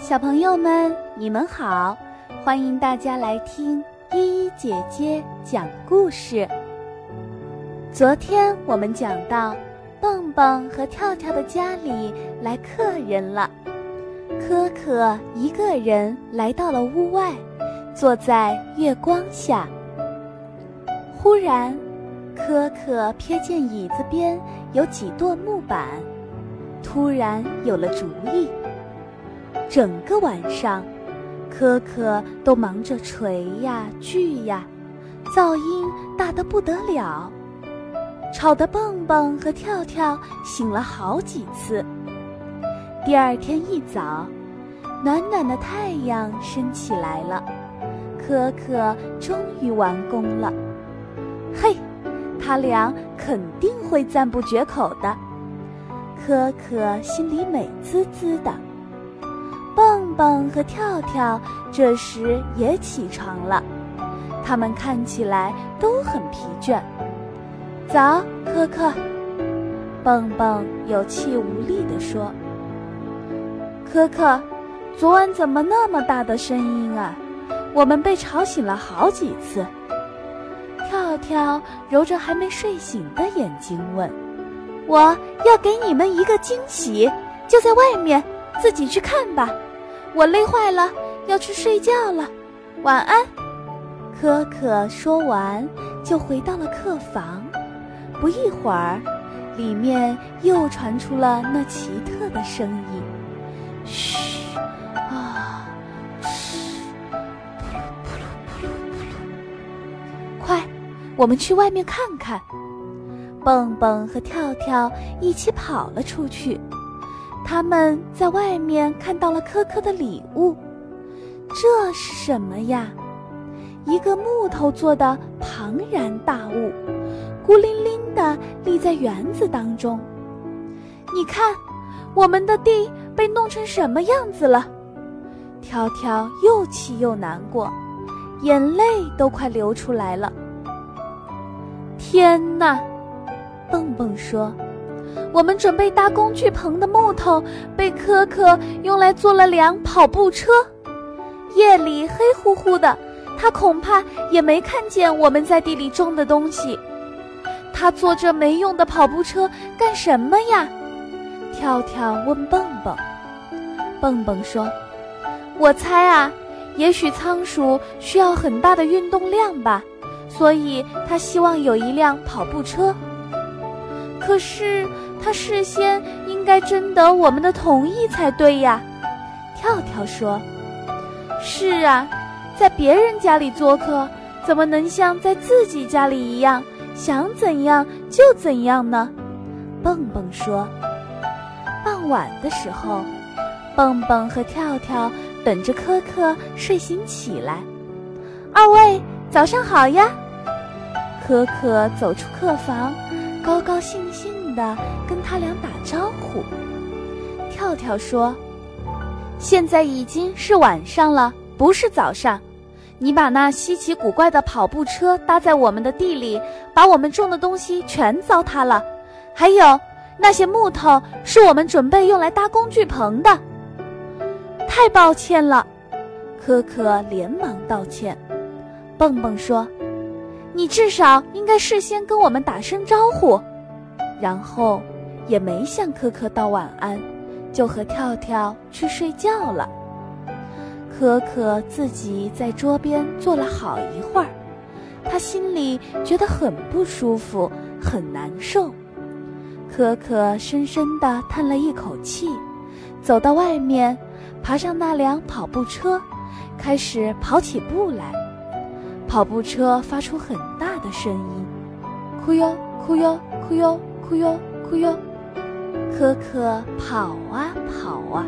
小朋友们，你们好！欢迎大家来听依依姐姐讲故事。昨天我们讲到，蹦蹦和跳跳的家里来客人了。可可一个人来到了屋外，坐在月光下。忽然，可可瞥见椅子边有几垛木板，突然有了主意。整个晚上，可可都忙着锤呀锯呀，噪音大得不得了，吵得蹦蹦和跳跳醒了好几次。第二天一早，暖暖的太阳升起来了，可可终于完工了。嘿，他俩肯定会赞不绝口的。可可心里美滋滋的。蹦和跳跳这时也起床了，他们看起来都很疲倦。早，可可。蹦蹦有气无力地说：“可可，昨晚怎么那么大的声音啊？我们被吵醒了好几次。”跳跳揉着还没睡醒的眼睛问：“我要给你们一个惊喜，就在外面。”自己去看吧，我累坏了，要去睡觉了，晚安。可可说完，就回到了客房。不一会儿，里面又传出了那奇特的声音：嘘，啊，嘘，快，我们去外面看看。蹦蹦和跳跳一起跑了出去。他们在外面看到了科科的礼物，这是什么呀？一个木头做的庞然大物，孤零零的立在园子当中。你看，我们的地被弄成什么样子了？跳跳又气又难过，眼泪都快流出来了。天哪！蹦蹦说。我们准备搭工具棚的木头被可可用来做了辆跑步车。夜里黑乎乎的，他恐怕也没看见我们在地里种的东西。他坐这没用的跑步车干什么呀？跳跳问蹦蹦。蹦蹦说：“我猜啊，也许仓鼠需要很大的运动量吧，所以他希望有一辆跑步车。”可是他事先应该征得我们的同意才对呀，跳跳说：“是啊，在别人家里做客，怎么能像在自己家里一样想怎样就怎样呢？”蹦蹦说。傍晚的时候，蹦蹦和跳跳等着科科睡醒起来。二位早上好呀！可可走出客房。高高兴兴地跟他俩打招呼。跳跳说：“现在已经是晚上了，不是早上。你把那稀奇古怪的跑步车搭在我们的地里，把我们种的东西全糟蹋了。还有那些木头是我们准备用来搭工具棚的。太抱歉了。”可可连忙道歉。蹦蹦说。你至少应该事先跟我们打声招呼，然后也没向可可道晚安，就和跳跳去睡觉了。可可自己在桌边坐了好一会儿，他心里觉得很不舒服，很难受。可可深深地叹了一口气，走到外面，爬上那辆跑步车，开始跑起步来。跑步车发出很大的声音，哭哟哭哟哭哟哭哟哭哟。可可跑啊跑啊，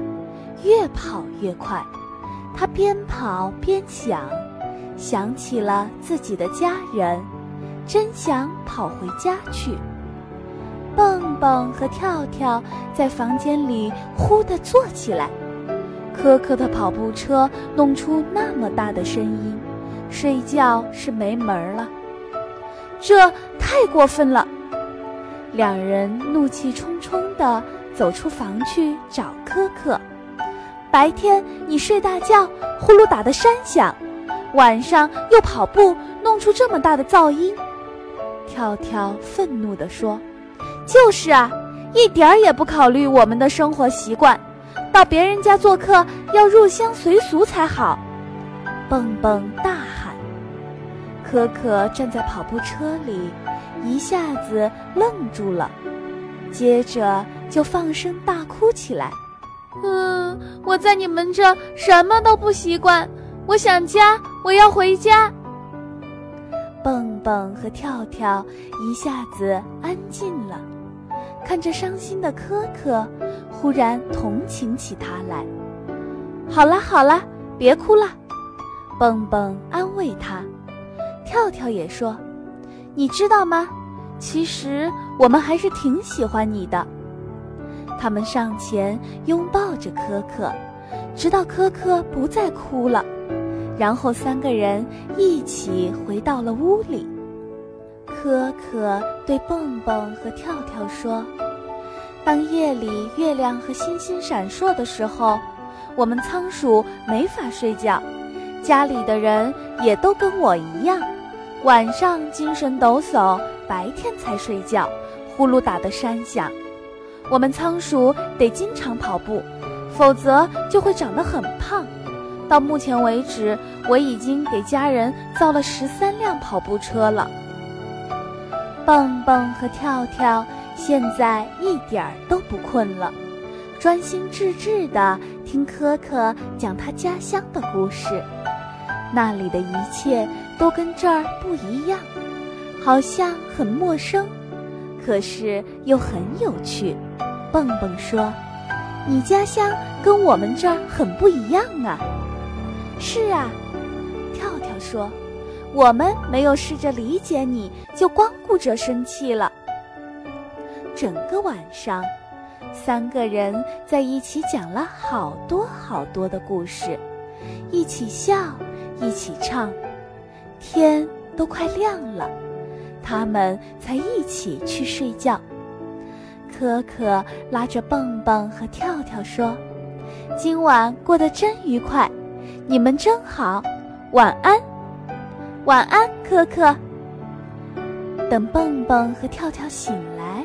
越跑越快。他边跑边想，想起了自己的家人，真想跑回家去。蹦蹦和跳跳在房间里忽地坐起来。可可的跑步车弄出那么大的声音。睡觉是没门儿了，这太过分了！两人怒气冲冲地走出房去找可可。白天你睡大觉，呼噜打的山响，晚上又跑步，弄出这么大的噪音。”跳跳愤怒地说：“就是啊，一点儿也不考虑我们的生活习惯，到别人家做客要入乡随俗才好。”蹦蹦大。可可站在跑步车里，一下子愣住了，接着就放声大哭起来。嗯，我在你们这什么都不习惯，我想家，我要回家。蹦蹦和跳跳一下子安静了，看着伤心的可可，忽然同情起他来。好了好了，别哭了，蹦蹦安慰他。跳跳也说：“你知道吗？其实我们还是挺喜欢你的。”他们上前拥抱着可可，直到可可不再哭了。然后三个人一起回到了屋里。可可对蹦蹦和跳跳说：“当夜里月亮和星星闪烁的时候，我们仓鼠没法睡觉，家里的人也都跟我一样，晚上精神抖擞，白天才睡觉，呼噜打得山响。我们仓鼠得经常跑步，否则就会长得很胖。”到目前为止，我已经给家人造了十三辆跑步车了。蹦蹦和跳跳现在一点儿都不困了，专心致志地听可可讲他家乡的故事。那里的一切都跟这儿不一样，好像很陌生，可是又很有趣。蹦蹦说：“你家乡跟我们这儿很不一样啊。”是啊，跳跳说：“我们没有试着理解你，就光顾着生气了。”整个晚上，三个人在一起讲了好多好多的故事，一起笑，一起唱，天都快亮了，他们才一起去睡觉。可可拉着蹦蹦和跳跳说：“今晚过得真愉快。”你们真好，晚安，晚安，可可。等蹦蹦和跳跳醒来，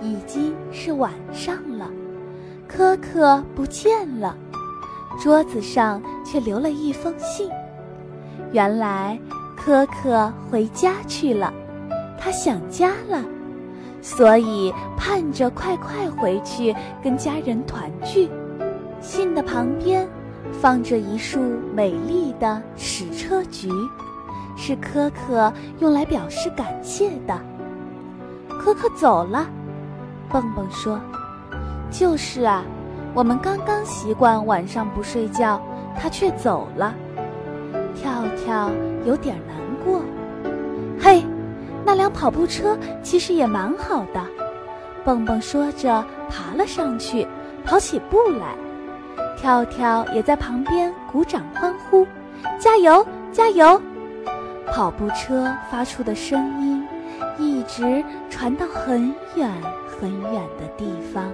已经是晚上了，可可不见了，桌子上却留了一封信。原来可可回家去了，他想家了，所以盼着快快回去跟家人团聚。信的旁边。放着一束美丽的矢车菊，是可可用来表示感谢的。可可走了，蹦蹦说：“就是啊，我们刚刚习惯晚上不睡觉，他却走了。”跳跳有点难过。嘿，那辆跑步车其实也蛮好的。蹦蹦说着，爬了上去，跑起步来。跳跳也在旁边鼓掌欢呼，加油，加油！跑步车发出的声音一直传到很远很远的地方。